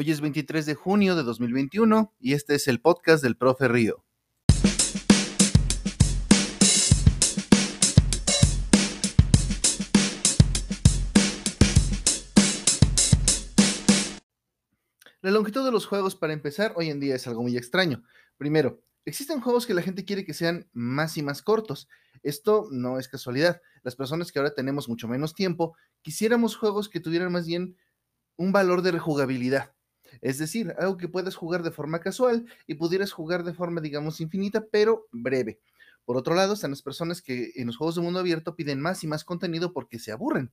Hoy es 23 de junio de 2021 y este es el podcast del profe Río. La longitud de los juegos para empezar hoy en día es algo muy extraño. Primero, existen juegos que la gente quiere que sean más y más cortos. Esto no es casualidad. Las personas que ahora tenemos mucho menos tiempo, quisiéramos juegos que tuvieran más bien un valor de rejugabilidad. Es decir, algo que puedas jugar de forma casual y pudieras jugar de forma, digamos, infinita, pero breve. Por otro lado, están las personas que en los juegos de mundo abierto piden más y más contenido porque se aburren.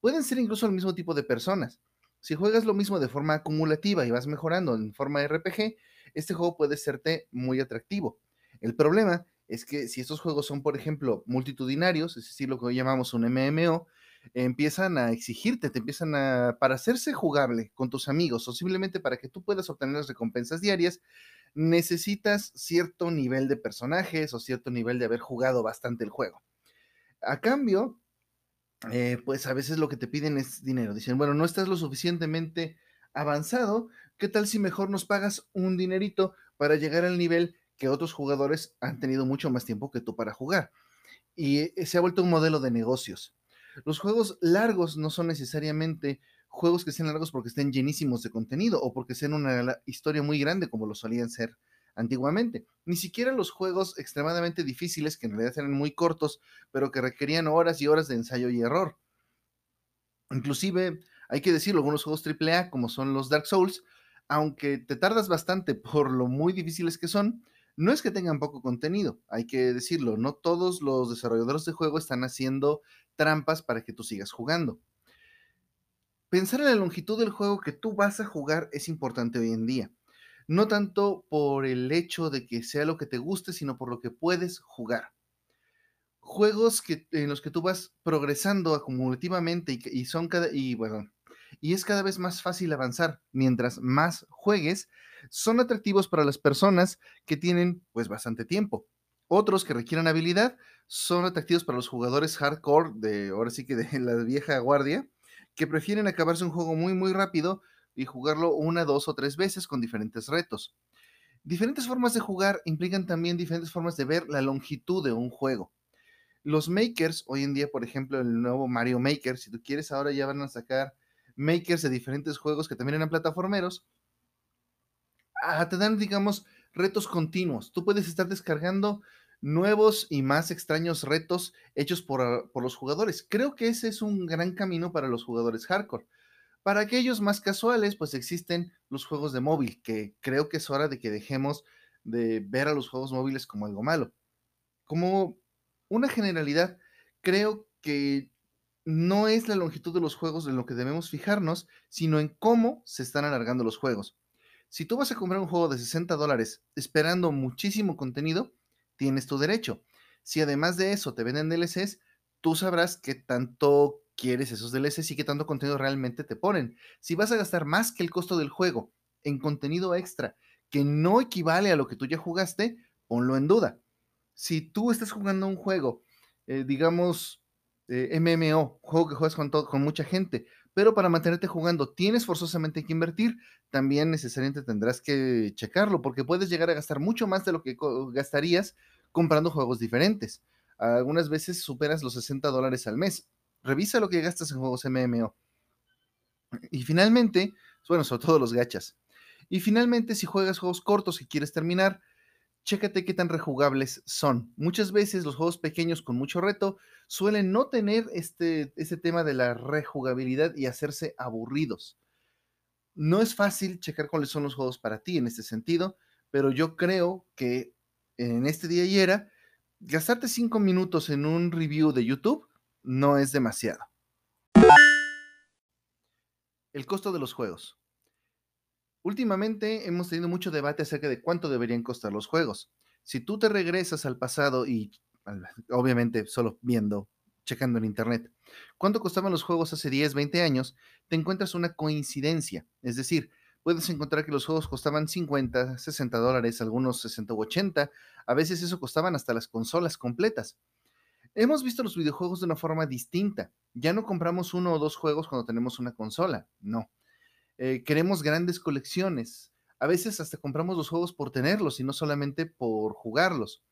Pueden ser incluso el mismo tipo de personas. Si juegas lo mismo de forma acumulativa y vas mejorando en forma RPG, este juego puede serte muy atractivo. El problema es que si estos juegos son, por ejemplo, multitudinarios, es decir, lo que hoy llamamos un MMO, empiezan a exigirte, te empiezan a, para hacerse jugable con tus amigos o simplemente para que tú puedas obtener las recompensas diarias, necesitas cierto nivel de personajes o cierto nivel de haber jugado bastante el juego. A cambio, eh, pues a veces lo que te piden es dinero. Dicen, bueno, no estás lo suficientemente avanzado, ¿qué tal si mejor nos pagas un dinerito para llegar al nivel que otros jugadores han tenido mucho más tiempo que tú para jugar? Y eh, se ha vuelto un modelo de negocios. Los juegos largos no son necesariamente juegos que sean largos porque estén llenísimos de contenido o porque sean una historia muy grande como lo solían ser antiguamente. Ni siquiera los juegos extremadamente difíciles, que en realidad eran muy cortos, pero que requerían horas y horas de ensayo y error. Inclusive, hay que decirlo, algunos juegos AAA, como son los Dark Souls, aunque te tardas bastante por lo muy difíciles que son, no es que tengan poco contenido, hay que decirlo, no todos los desarrolladores de juego están haciendo trampas para que tú sigas jugando. Pensar en la longitud del juego que tú vas a jugar es importante hoy en día no tanto por el hecho de que sea lo que te guste, sino por lo que puedes jugar. Juegos que, en los que tú vas progresando acumulativamente y, son cada, y bueno, y es cada vez más fácil avanzar mientras más juegues, son atractivos para las personas que tienen pues bastante tiempo. Otros que requieran habilidad son atractivos para los jugadores hardcore de ahora sí que de la vieja guardia que prefieren acabarse un juego muy muy rápido y jugarlo una, dos o tres veces con diferentes retos. Diferentes formas de jugar implican también diferentes formas de ver la longitud de un juego. Los makers, hoy en día, por ejemplo, el nuevo Mario Maker, si tú quieres, ahora ya van a sacar makers de diferentes juegos que también eran plataformeros. Ah, te dan, digamos, retos continuos. Tú puedes estar descargando nuevos y más extraños retos hechos por, por, los jugadores. Creo que ese es un gran camino para los jugadores hardcore. Para aquellos más casuales, pues existen los juegos de móvil, que creo que es hora de que dejemos de ver a los juegos móviles como algo malo. Como una generalidad, creo que no es la longitud de los juegos en lo que debemos fijarnos, sino en cómo se están alargando los juegos. Si tú vas a comprar un juego de 60 dólares esperando muchísimo contenido, tienes tu derecho. Si además de eso te venden DLCs, tú sabrás qué tanto quieres esos DLCs y qué tanto contenido realmente te ponen. Si vas a gastar más que el costo del juego en contenido extra que no equivale a lo que tú ya jugaste, ponlo en duda. Si tú estás jugando un juego, eh, digamos, eh, MMO, juego que juegas con, con mucha gente, pero para mantenerte jugando tienes forzosamente que invertir, también necesariamente tendrás que checarlo, porque puedes llegar a gastar mucho más de lo que gastarías comprando juegos diferentes. Algunas veces superas los 60 dólares al mes Revisa lo que gastas en juegos MMO. Y finalmente, bueno, sobre todo los gachas. Y finalmente, si juegas juegos cortos y quieres terminar, chécate qué tan rejugables son. Muchas veces los juegos pequeños con mucho reto suelen no tener este, este tema de la rejugabilidad y hacerse aburridos. No es fácil checar cuáles son los juegos para ti en este sentido, pero yo creo que en este día y era, gastarte cinco minutos en un review de YouTube no es demasiado. El costo de los juegos. Últimamente hemos tenido mucho debate acerca de cuánto deberían costar los juegos. Si tú te regresas al pasado y obviamente solo viendo, checando en internet, cuánto costaban los juegos hace 10, 20 años, te encuentras una coincidencia. Es decir, puedes encontrar que los juegos costaban 50, 60 dólares, algunos 60 u 80. A veces eso costaban hasta las consolas completas. Hemos visto los videojuegos de una forma distinta. Ya no compramos uno o dos juegos cuando tenemos una consola, no. Eh, queremos grandes colecciones. A veces hasta compramos los juegos por tenerlos y no solamente por jugarlos.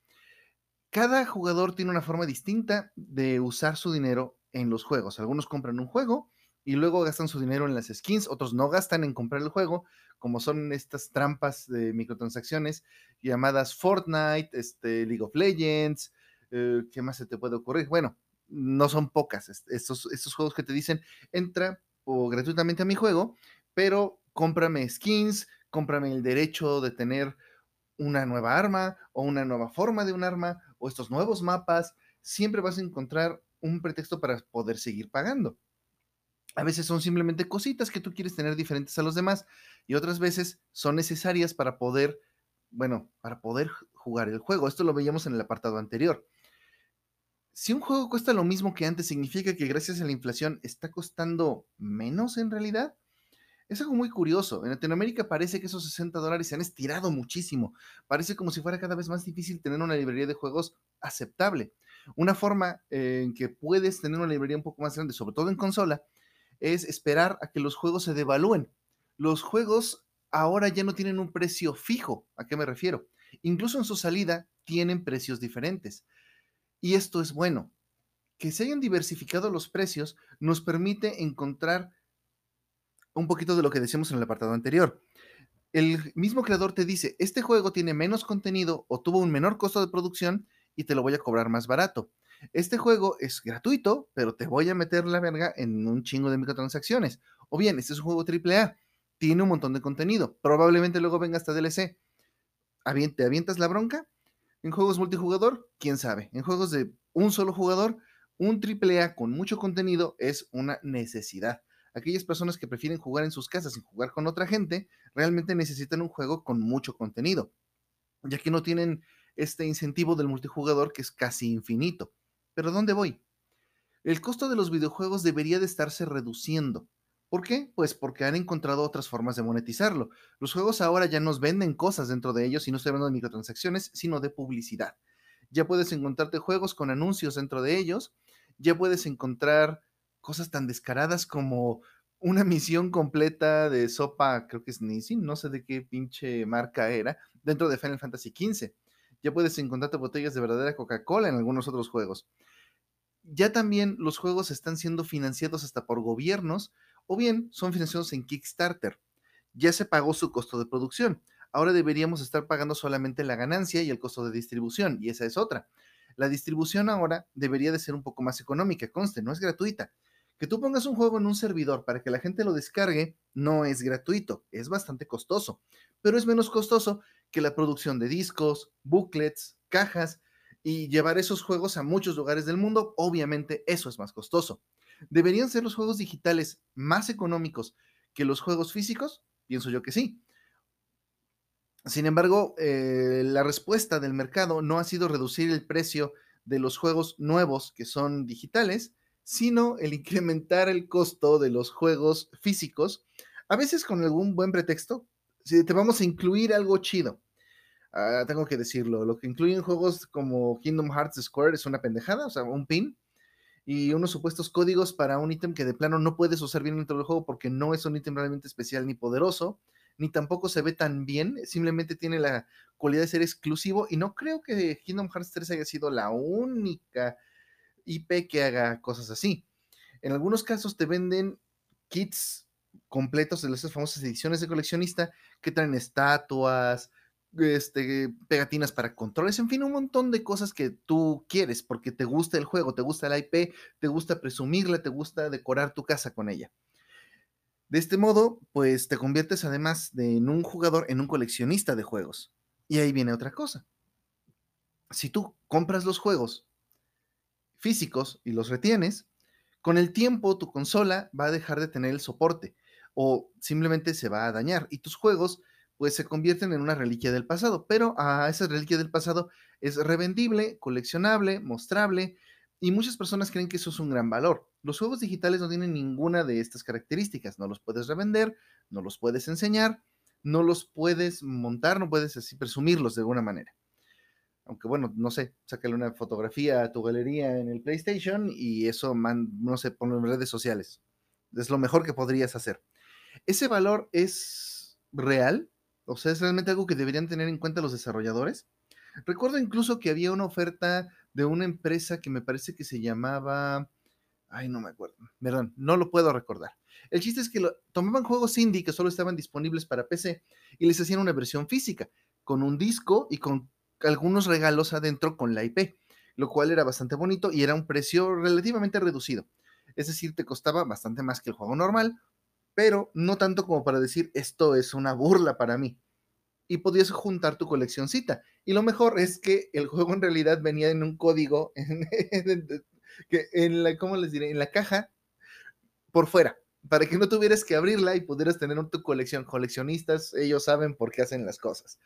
Cada jugador tiene una forma distinta de usar su dinero en los juegos. Algunos compran un juego y luego gastan su dinero en las skins, otros no gastan en comprar el juego, como son estas trampas de microtransacciones llamadas Fortnite, este, League of Legends, eh, ¿qué más se te puede ocurrir? Bueno, no son pocas estos, estos juegos que te dicen, entra o gratuitamente a mi juego, pero cómprame skins, cómprame el derecho de tener una nueva arma o una nueva forma de un arma o estos nuevos mapas, siempre vas a encontrar un pretexto para poder seguir pagando. A veces son simplemente cositas que tú quieres tener diferentes a los demás y otras veces son necesarias para poder, bueno, para poder jugar el juego. Esto lo veíamos en el apartado anterior. Si un juego cuesta lo mismo que antes, ¿significa que gracias a la inflación está costando menos en realidad? Es algo muy curioso. En Latinoamérica parece que esos 60 dólares se han estirado muchísimo. Parece como si fuera cada vez más difícil tener una librería de juegos aceptable. Una forma en que puedes tener una librería un poco más grande, sobre todo en consola, es esperar a que los juegos se devalúen. Los juegos ahora ya no tienen un precio fijo. ¿A qué me refiero? Incluso en su salida tienen precios diferentes. Y esto es bueno. Que se hayan diversificado los precios nos permite encontrar un poquito de lo que decíamos en el apartado anterior. El mismo creador te dice, este juego tiene menos contenido o tuvo un menor costo de producción y te lo voy a cobrar más barato. Este juego es gratuito, pero te voy a meter la verga en un chingo de microtransacciones. O bien, este es un juego AAA, tiene un montón de contenido, probablemente luego venga hasta DLC. ¿Te avientas la bronca? En juegos multijugador, quién sabe. En juegos de un solo jugador, un AAA con mucho contenido es una necesidad. Aquellas personas que prefieren jugar en sus casas sin jugar con otra gente, realmente necesitan un juego con mucho contenido, ya que no tienen este incentivo del multijugador que es casi infinito. Pero ¿dónde voy? El costo de los videojuegos debería de estarse reduciendo. ¿Por qué? Pues porque han encontrado otras formas de monetizarlo. Los juegos ahora ya nos venden cosas dentro de ellos y no estoy hablando de microtransacciones, sino de publicidad. Ya puedes encontrarte juegos con anuncios dentro de ellos, ya puedes encontrar cosas tan descaradas como una misión completa de sopa, creo que es Nissin, no sé de qué pinche marca era, dentro de Final Fantasy XV ya puedes encontrarte botellas de verdadera Coca-Cola en algunos otros juegos. Ya también los juegos están siendo financiados hasta por gobiernos o bien son financiados en Kickstarter. Ya se pagó su costo de producción. Ahora deberíamos estar pagando solamente la ganancia y el costo de distribución, y esa es otra. La distribución ahora debería de ser un poco más económica, conste, no es gratuita. Que tú pongas un juego en un servidor para que la gente lo descargue no es gratuito, es bastante costoso, pero es menos costoso que la producción de discos, booklets, cajas y llevar esos juegos a muchos lugares del mundo. Obviamente eso es más costoso. ¿Deberían ser los juegos digitales más económicos que los juegos físicos? Pienso yo que sí. Sin embargo, eh, la respuesta del mercado no ha sido reducir el precio de los juegos nuevos que son digitales, sino el incrementar el costo de los juegos físicos, a veces con algún buen pretexto. Si te vamos a incluir algo chido, ah, tengo que decirlo, lo que incluyen juegos como Kingdom Hearts Square es una pendejada, o sea, un pin y unos supuestos códigos para un ítem que de plano no puedes usar bien dentro del juego porque no es un ítem realmente especial ni poderoso, ni tampoco se ve tan bien, simplemente tiene la cualidad de ser exclusivo y no creo que Kingdom Hearts 3 haya sido la única IP que haga cosas así. En algunos casos te venden kits completos de esas famosas ediciones de coleccionista que traen estatuas, este, pegatinas para controles, en fin, un montón de cosas que tú quieres porque te gusta el juego, te gusta la IP, te gusta presumirla, te gusta decorar tu casa con ella. De este modo, pues te conviertes además de en un jugador en un coleccionista de juegos. Y ahí viene otra cosa. Si tú compras los juegos físicos y los retienes, con el tiempo tu consola va a dejar de tener el soporte o simplemente se va a dañar y tus juegos pues se convierten en una reliquia del pasado, pero a esa reliquia del pasado es revendible, coleccionable, mostrable y muchas personas creen que eso es un gran valor. Los juegos digitales no tienen ninguna de estas características, no los puedes revender, no los puedes enseñar, no los puedes montar, no puedes así presumirlos de alguna manera aunque bueno, no sé, sácale una fotografía a tu galería en el PlayStation y eso, no sé, ponlo en redes sociales. Es lo mejor que podrías hacer. ¿Ese valor es real? O sea, ¿es realmente algo que deberían tener en cuenta los desarrolladores? Recuerdo incluso que había una oferta de una empresa que me parece que se llamaba... Ay, no me acuerdo. Perdón, no lo puedo recordar. El chiste es que tomaban juegos indie que solo estaban disponibles para PC y les hacían una versión física, con un disco y con algunos regalos adentro con la IP, lo cual era bastante bonito y era un precio relativamente reducido. Es decir, te costaba bastante más que el juego normal, pero no tanto como para decir esto es una burla para mí. Y podías juntar tu coleccioncita. Y lo mejor es que el juego en realidad venía en un código que en la, ¿cómo les diré? En la caja por fuera para que no tuvieras que abrirla y pudieras tener tu colección. Coleccionistas, ellos saben por qué hacen las cosas.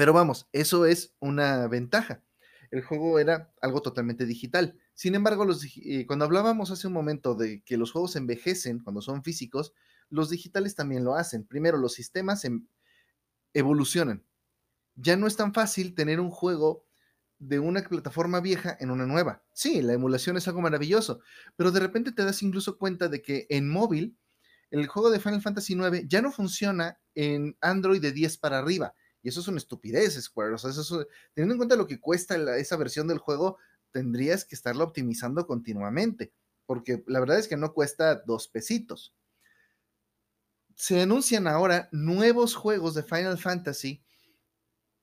Pero vamos, eso es una ventaja. El juego era algo totalmente digital. Sin embargo, los, eh, cuando hablábamos hace un momento de que los juegos envejecen cuando son físicos, los digitales también lo hacen. Primero, los sistemas em, evolucionan. Ya no es tan fácil tener un juego de una plataforma vieja en una nueva. Sí, la emulación es algo maravilloso, pero de repente te das incluso cuenta de que en móvil el juego de Final Fantasy IX ya no funciona en Android de 10 para arriba. Y eso es una estupidez, Square. O eso, teniendo en cuenta lo que cuesta esa versión del juego, tendrías que estarlo optimizando continuamente, porque la verdad es que no cuesta dos pesitos. Se anuncian ahora nuevos juegos de Final Fantasy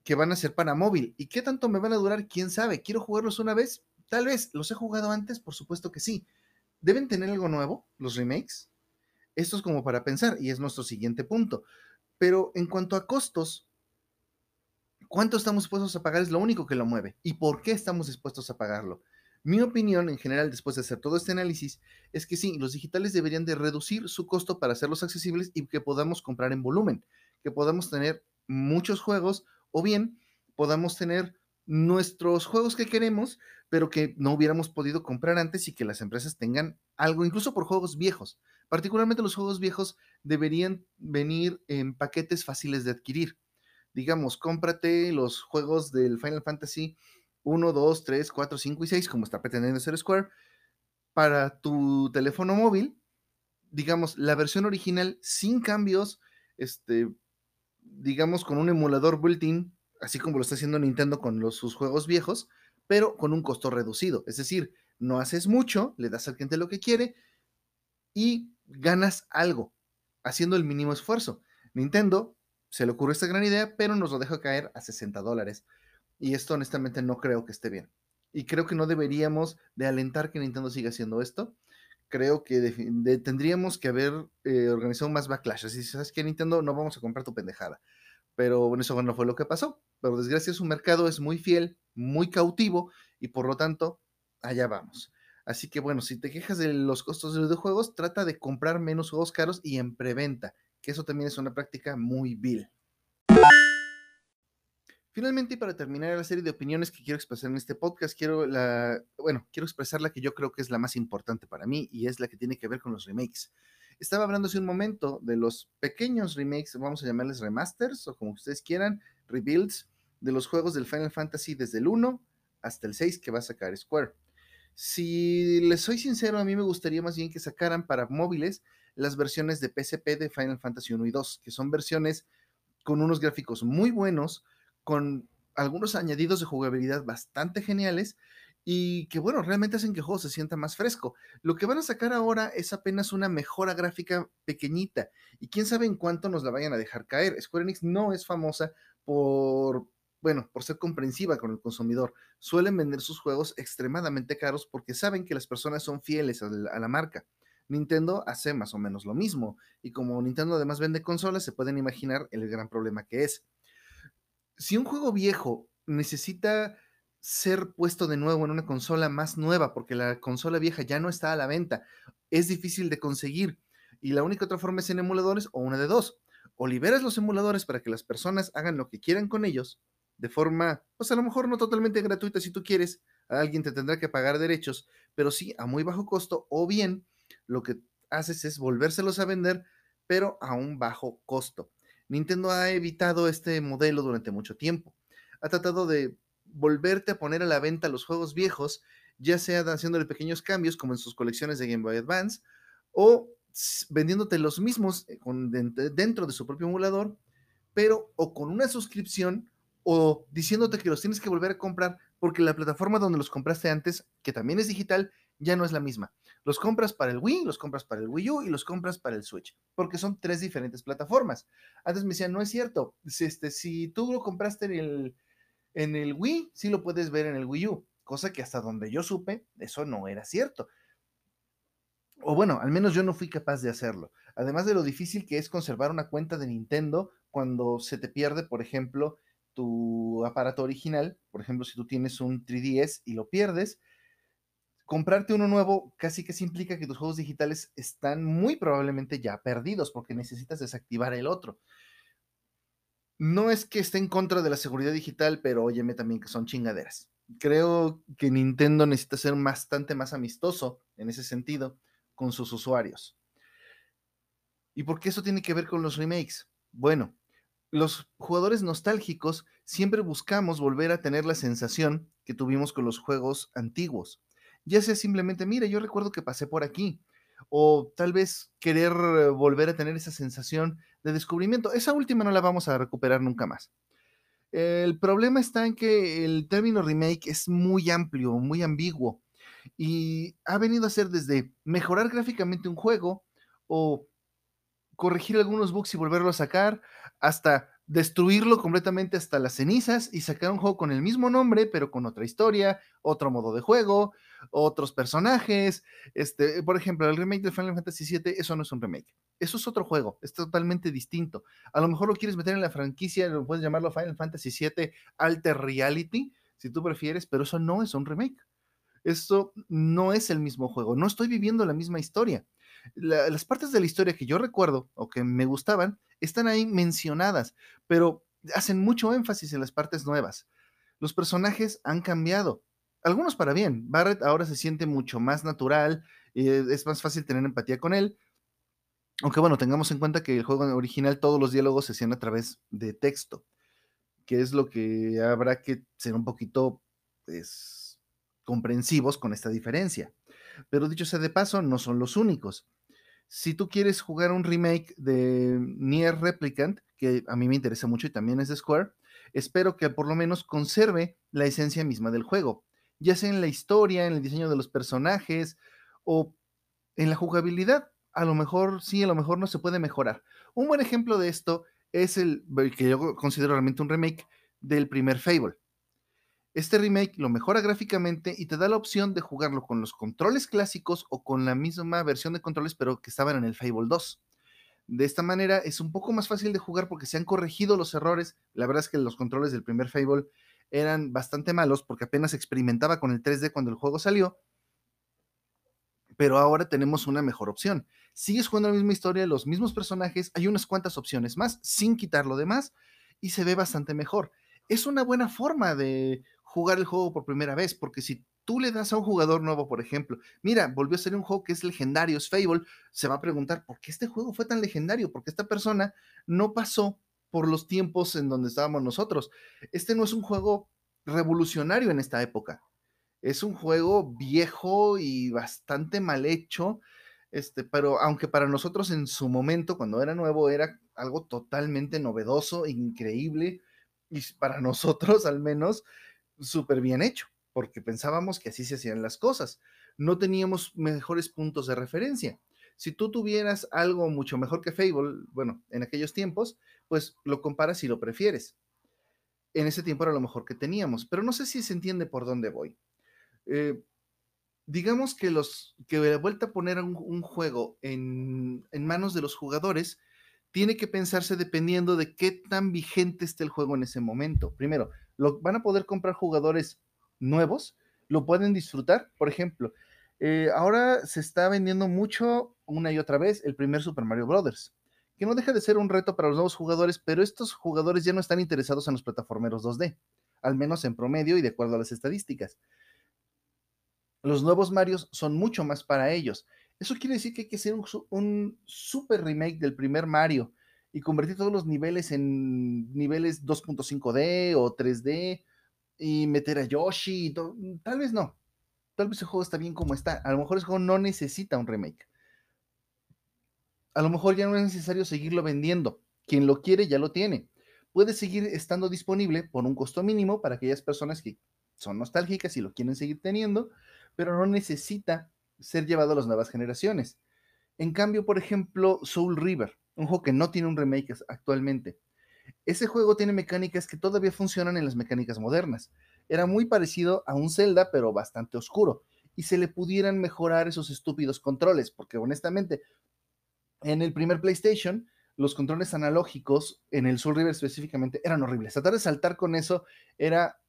que van a ser para móvil. ¿Y qué tanto me van a durar? ¿Quién sabe? ¿Quiero jugarlos una vez? Tal vez. ¿Los he jugado antes? Por supuesto que sí. ¿Deben tener algo nuevo los remakes? Esto es como para pensar y es nuestro siguiente punto. Pero en cuanto a costos, ¿cuánto estamos dispuestos a pagar? Es lo único que lo mueve. ¿Y por qué estamos dispuestos a pagarlo? Mi opinión en general, después de hacer todo este análisis, es que sí, los digitales deberían de reducir su costo para hacerlos accesibles y que podamos comprar en volumen, que podamos tener muchos juegos o bien podamos tener nuestros juegos que queremos, pero que no hubiéramos podido comprar antes y que las empresas tengan algo, incluso por juegos viejos. Particularmente los juegos viejos deberían venir en paquetes fáciles de adquirir. Digamos, cómprate los juegos del Final Fantasy 1, 2, 3, 4, 5 y 6, como está pretendiendo hacer Square, para tu teléfono móvil. Digamos, la versión original sin cambios, este, digamos, con un emulador built-in, así como lo está haciendo Nintendo con los, sus juegos viejos, pero con un costo reducido. Es decir, no haces mucho, le das al cliente lo que quiere y ganas algo, haciendo el mínimo esfuerzo. Nintendo se le ocurrió esta gran idea, pero nos lo deja caer a 60 dólares. Y esto honestamente no creo que esté bien. Y creo que no deberíamos de alentar que Nintendo siga haciendo esto creo que tendríamos que haber eh, organizado más backlash. Así, ¿sabes que Nintendo? No vamos a comprar tu pendejada. Pero bueno, eso no fue lo que pasó. Pero desgracia su mercado es muy fiel, muy cautivo y por lo tanto, allá vamos. Así que bueno, si te quejas de los costos de los videojuegos, trata de comprar menos juegos caros y en preventa, que eso también es una práctica muy vil. Finalmente, y para terminar la serie de opiniones que quiero expresar en este podcast, quiero la, bueno, quiero expresar la que yo creo que es la más importante para mí y es la que tiene que ver con los remakes. Estaba hablando hace un momento de los pequeños remakes, vamos a llamarles remasters o como ustedes quieran, rebuilds de los juegos del Final Fantasy desde el 1 hasta el 6 que va a sacar Square. Si les soy sincero, a mí me gustaría más bien que sacaran para móviles las versiones de PSP de Final Fantasy 1 y 2, que son versiones con unos gráficos muy buenos, con algunos añadidos de jugabilidad bastante geniales y que, bueno, realmente hacen que el juego se sienta más fresco. Lo que van a sacar ahora es apenas una mejora gráfica pequeñita y quién sabe en cuánto nos la vayan a dejar caer. Square Enix no es famosa por, bueno, por ser comprensiva con el consumidor. Suelen vender sus juegos extremadamente caros porque saben que las personas son fieles a la, a la marca. Nintendo hace más o menos lo mismo y como Nintendo además vende consolas, se pueden imaginar el gran problema que es si un juego viejo necesita ser puesto de nuevo en una consola más nueva, porque la consola vieja ya no está a la venta, es difícil de conseguir. Y la única otra forma es en emuladores o una de dos. O liberas los emuladores para que las personas hagan lo que quieran con ellos, de forma, pues a lo mejor no totalmente gratuita si tú quieres, alguien te tendrá que pagar derechos, pero sí a muy bajo costo, o bien lo que haces es volvérselos a vender, pero a un bajo costo. Nintendo ha evitado este modelo durante mucho tiempo. Ha tratado de volverte a poner a la venta los juegos viejos, ya sea haciéndole pequeños cambios como en sus colecciones de Game Boy Advance, o vendiéndote los mismos eh, dentro de su propio emulador, pero o con una suscripción o diciéndote que los tienes que volver a comprar porque la plataforma donde los compraste antes, que también es digital, ya no es la misma. Los compras para el Wii, los compras para el Wii U y los compras para el Switch, porque son tres diferentes plataformas. Antes me decían, no es cierto, si, este, si tú lo compraste en el, en el Wii, sí lo puedes ver en el Wii U, cosa que hasta donde yo supe, eso no era cierto. O bueno, al menos yo no fui capaz de hacerlo. Además de lo difícil que es conservar una cuenta de Nintendo cuando se te pierde, por ejemplo, tu aparato original, por ejemplo, si tú tienes un 3DS y lo pierdes, comprarte uno nuevo casi que se implica que tus juegos digitales están muy probablemente ya perdidos porque necesitas desactivar el otro. No es que esté en contra de la seguridad digital, pero óyeme también que son chingaderas. Creo que Nintendo necesita ser bastante más amistoso en ese sentido con sus usuarios. ¿Y por qué eso tiene que ver con los remakes? Bueno, los jugadores nostálgicos siempre buscamos volver a tener la sensación que tuvimos con los juegos antiguos. Ya sea simplemente, mira, yo recuerdo que pasé por aquí. O tal vez querer volver a tener esa sensación de descubrimiento. Esa última no la vamos a recuperar nunca más. El problema está en que el término remake es muy amplio, muy ambiguo. Y ha venido a ser desde mejorar gráficamente un juego o corregir algunos bugs y volverlo a sacar, hasta destruirlo completamente hasta las cenizas y sacar un juego con el mismo nombre, pero con otra historia, otro modo de juego, otros personajes. Este, por ejemplo, el remake de Final Fantasy VII, eso no es un remake. Eso es otro juego, es totalmente distinto. A lo mejor lo quieres meter en la franquicia, lo puedes llamarlo Final Fantasy VII Alter Reality, si tú prefieres, pero eso no es un remake. Eso no es el mismo juego, no estoy viviendo la misma historia las partes de la historia que yo recuerdo o que me gustaban están ahí mencionadas, pero hacen mucho énfasis en las partes nuevas. Los personajes han cambiado, algunos para bien. Barrett ahora se siente mucho más natural, eh, es más fácil tener empatía con él. Aunque bueno, tengamos en cuenta que el juego original todos los diálogos se hacían a través de texto, que es lo que habrá que ser un poquito pues, comprensivos con esta diferencia. Pero dicho sea de paso, no son los únicos si tú quieres jugar un remake de Nier Replicant, que a mí me interesa mucho y también es de Square, espero que por lo menos conserve la esencia misma del juego, ya sea en la historia, en el diseño de los personajes o en la jugabilidad. A lo mejor sí, a lo mejor no se puede mejorar. Un buen ejemplo de esto es el que yo considero realmente un remake del primer Fable. Este remake lo mejora gráficamente y te da la opción de jugarlo con los controles clásicos o con la misma versión de controles, pero que estaban en el Fable 2. De esta manera es un poco más fácil de jugar porque se han corregido los errores. La verdad es que los controles del primer Fable eran bastante malos porque apenas experimentaba con el 3D cuando el juego salió. Pero ahora tenemos una mejor opción. Sigues jugando la misma historia, los mismos personajes, hay unas cuantas opciones más sin quitar lo demás y se ve bastante mejor. Es una buena forma de jugar el juego por primera vez, porque si tú le das a un jugador nuevo, por ejemplo, mira, volvió a ser un juego que es legendario, es Fable, se va a preguntar, ¿por qué este juego fue tan legendario? Porque esta persona no pasó por los tiempos en donde estábamos nosotros. Este no es un juego revolucionario en esta época. Es un juego viejo y bastante mal hecho, este, pero aunque para nosotros en su momento, cuando era nuevo, era algo totalmente novedoso, increíble, y para nosotros al menos, súper bien hecho, porque pensábamos que así se hacían las cosas. No teníamos mejores puntos de referencia. Si tú tuvieras algo mucho mejor que Fable, bueno, en aquellos tiempos, pues lo comparas y lo prefieres. En ese tiempo era lo mejor que teníamos, pero no sé si se entiende por dónde voy. Eh, digamos que los que de vuelta a poner un, juego en, en, manos de los jugadores tiene que pensarse dependiendo de qué tan vigente esté el juego en ese momento. Primero, lo van a poder comprar jugadores nuevos, lo pueden disfrutar. Por ejemplo, eh, ahora se está vendiendo mucho una y otra vez el primer Super Mario Brothers, que no deja de ser un reto para los nuevos jugadores, pero estos jugadores ya no están interesados en los plataformeros 2D, al menos en promedio y de acuerdo a las estadísticas. Los nuevos Marios son mucho más para ellos. Eso quiere decir que hay que hacer un, super remake del primer Mario, y convertir todos los niveles en niveles 2.5D o 3D y meter a Yoshi. Tal vez no. Tal vez el juego está bien como está. A lo mejor el juego no necesita un remake. A lo mejor ya no es necesario seguirlo vendiendo. Quien lo quiere ya lo tiene. Puede seguir estando disponible por un costo mínimo para aquellas personas que son nostálgicas y lo quieren seguir teniendo, pero no necesita ser llevado a las nuevas generaciones. En cambio, por ejemplo, Soul River, un juego que no tiene un remake actualmente. Ese juego tiene mecánicas que todavía funcionan en las mecánicas modernas. Era muy parecido a un Zelda, pero bastante oscuro. Y se le pudieran mejorar esos estúpidos controles, porque honestamente, en el primer PlayStation, los controles analógicos, en el Soul River específicamente, eran horribles. Tratar de saltar con eso era,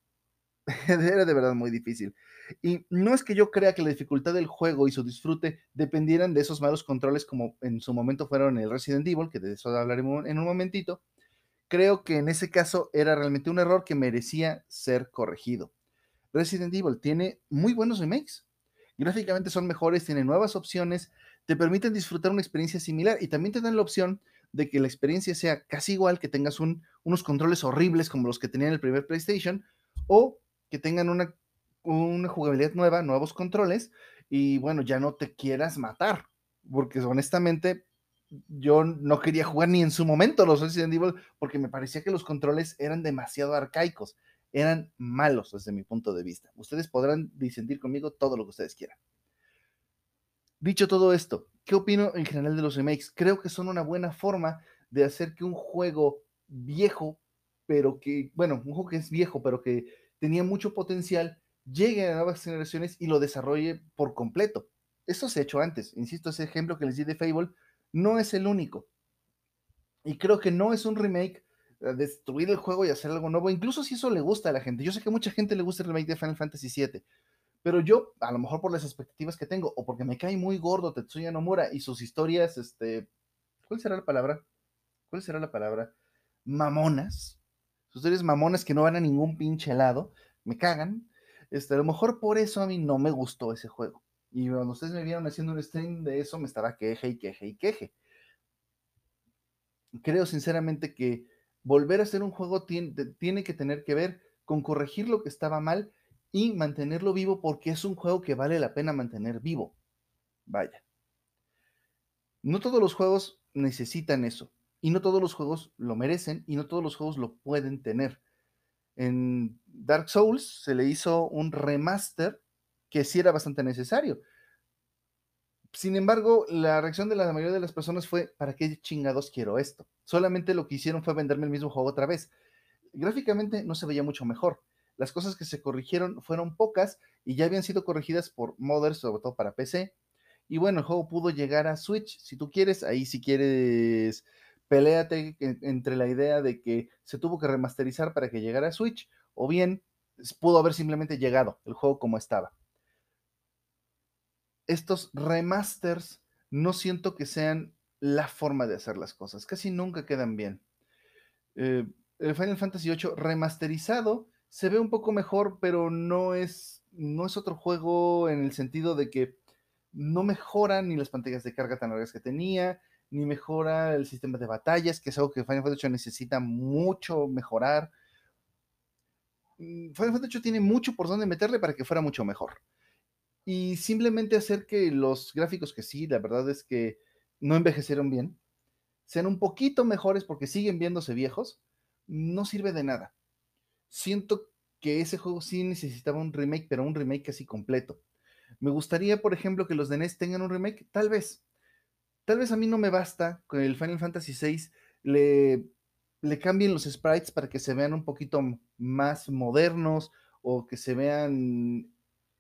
era de verdad muy difícil. Y no es que yo crea que la dificultad del juego y su disfrute dependieran de esos malos controles como en su momento fueron el Resident Evil, que de eso hablaremos en un momentito. Creo que en ese caso era realmente un error que merecía ser corregido. Resident Evil tiene muy buenos remakes. Gráficamente son mejores, tienen nuevas opciones, te permiten disfrutar una experiencia similar y también te dan la opción de que la experiencia sea casi igual, que tengas unos controles horribles como los que tenía en el primer PlayStation, o que tengan una una jugabilidad nueva, nuevos controles, y bueno, ya no te quieras matar, porque honestamente yo no quería jugar ni en su momento los Resident Evil porque me parecía que los controles eran demasiado arcaicos, eran malos desde mi punto de vista. Ustedes podrán disentir conmigo todo lo que ustedes quieran. Dicho todo esto, ¿qué opino en general de los remakes? Creo que son una buena forma de hacer que un juego viejo, pero que, bueno, un juego que es viejo, pero que tenía mucho potencial, llegue a nuevas generaciones y lo desarrolle por completo. Esto se ha hecho antes. Insisto, ese ejemplo que les di de Fable no es el único. Y creo que no es un remake destruir el juego y hacer algo nuevo, incluso si eso le gusta a la gente. Yo sé que mucha gente le gusta el remake de Final Fantasy VII, pero yo, a lo mejor por las expectativas que tengo, o porque me cae muy gordo Tetsuya Nomura y sus historias, este, ¿cuál será la palabra? ¿Cuál será la palabra? Mamonas. Sus historias mamonas que no van a ningún pinche lado, me cagan. Este, a lo mejor por eso a mí no me gustó ese juego. Y cuando ustedes me vieron haciendo un stream de eso, me estaba queje y queje y queje. Creo sinceramente que volver a hacer un juego tiene, tiene que tener que ver con corregir lo que estaba mal y mantenerlo vivo porque es un juego que vale la pena mantener vivo. Vaya. No todos los juegos necesitan eso. Y no todos los juegos lo merecen y no todos los juegos lo pueden tener. En Dark Souls se le hizo un remaster que sí era bastante necesario. Sin embargo, la reacción de la mayoría de las personas fue, ¿para qué chingados quiero esto? Solamente lo que hicieron fue venderme el mismo juego otra vez. Gráficamente no se veía mucho mejor. Las cosas que se corrigieron fueron pocas y ya habían sido corregidas por modders, sobre todo para PC. Y bueno, el juego pudo llegar a Switch. Si tú quieres, ahí si quieres Peléate entre la idea de que se tuvo que remasterizar para que llegara a Switch, o bien pudo haber simplemente llegado el juego como estaba. Estos remasters no siento que sean la forma de hacer las cosas, casi nunca quedan bien. Eh, el Final Fantasy VIII remasterizado se ve un poco mejor, pero no es, no es otro juego en el sentido de que no mejoran ni las pantallas de carga tan largas que tenía, ni mejora el sistema de batallas, que es algo que Final Fantasy VIII necesita mucho mejorar. Mm, Final Fantasy VIII tiene mucho por donde meterle para que fuera mucho mejor. Y simplemente hacer que los gráficos que sí, la verdad es que no envejecieron bien, sean un poquito mejores porque siguen viéndose viejos, no sirve de nada. Siento que ese juego sí necesitaba un remake, pero un remake casi completo. Me gustaría, por ejemplo, que los de NES tengan un remake, tal vez, Tal vez a mí no me basta con el Final Fantasy VI le, le cambien los sprites para que se vean un poquito más modernos o que se vean,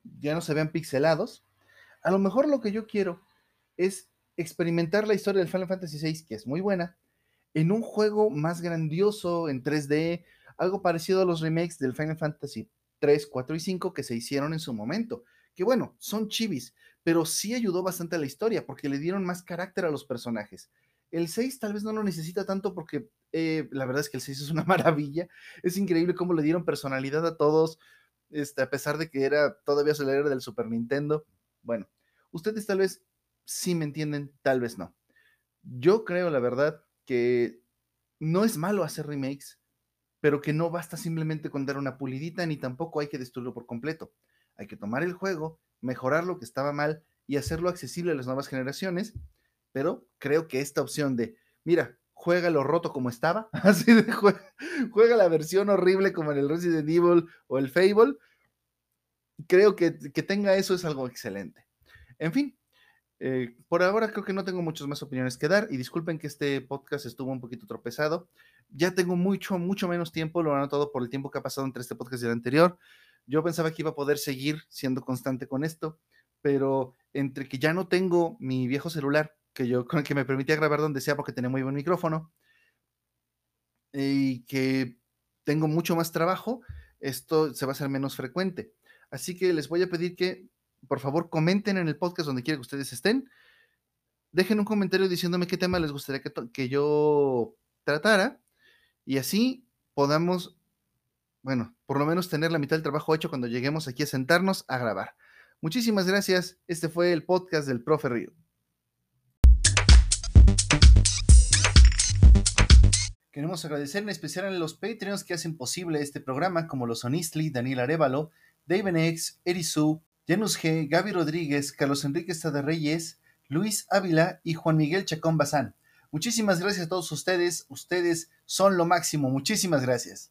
ya no se vean pixelados. A lo mejor lo que yo quiero es experimentar la historia del Final Fantasy VI, que es muy buena, en un juego más grandioso, en 3D, algo parecido a los remakes del Final Fantasy 3, 4 y 5 que se hicieron en su momento que bueno, son chivis, pero sí ayudó bastante a la historia porque le dieron más carácter a los personajes. El 6 tal vez no lo necesita tanto porque eh, la verdad es que el 6 es una maravilla. Es increíble cómo le dieron personalidad a todos, este, a pesar de que era todavía su era del Super Nintendo. Bueno, ustedes tal vez sí me entienden, tal vez no. Yo creo, la verdad, que no es malo hacer remakes, pero que no basta simplemente con dar una pulidita ni tampoco hay que destruirlo por completo. Hay que tomar el juego, mejorar lo que estaba mal y hacerlo accesible a las nuevas generaciones, pero creo que esta opción de, mira, juega lo roto como estaba, así de juega, la versión horrible como en el Resident Evil o el Fable, creo que, que tenga eso es algo excelente. En fin, eh, por ahora creo que no tengo muchas más opiniones que dar y disculpen que este podcast estuvo un poquito tropezado. Ya tengo mucho, mucho menos tiempo, lo he notado por el tiempo que ha pasado entre este podcast y el anterior. Yo pensaba que iba a poder seguir siendo constante con esto, pero entre que ya no tengo mi viejo celular, que yo con el que me permitía grabar donde sea porque tenía muy buen micrófono, y que tengo mucho más trabajo, esto se va a hacer menos frecuente. Así que les voy a pedir que, por favor, comenten en el podcast donde quiera que ustedes estén. Dejen un comentario diciéndome qué tema les gustaría que, que yo tratara y así podamos, bueno, por lo menos tener la mitad del trabajo hecho cuando lleguemos aquí a sentarnos a grabar. Muchísimas gracias. Este fue el podcast del Profe Río. Queremos agradecer en especial a los Patreons que hacen posible este programa, como los Sonistli, Daniel Arevalo, David X, Erisu, Janus G, Gaby Rodríguez, Carlos Enrique Estade Reyes, Luis Ávila y Juan Miguel Chacón Bazán. Muchísimas gracias a todos ustedes. Ustedes son lo máximo. Muchísimas gracias.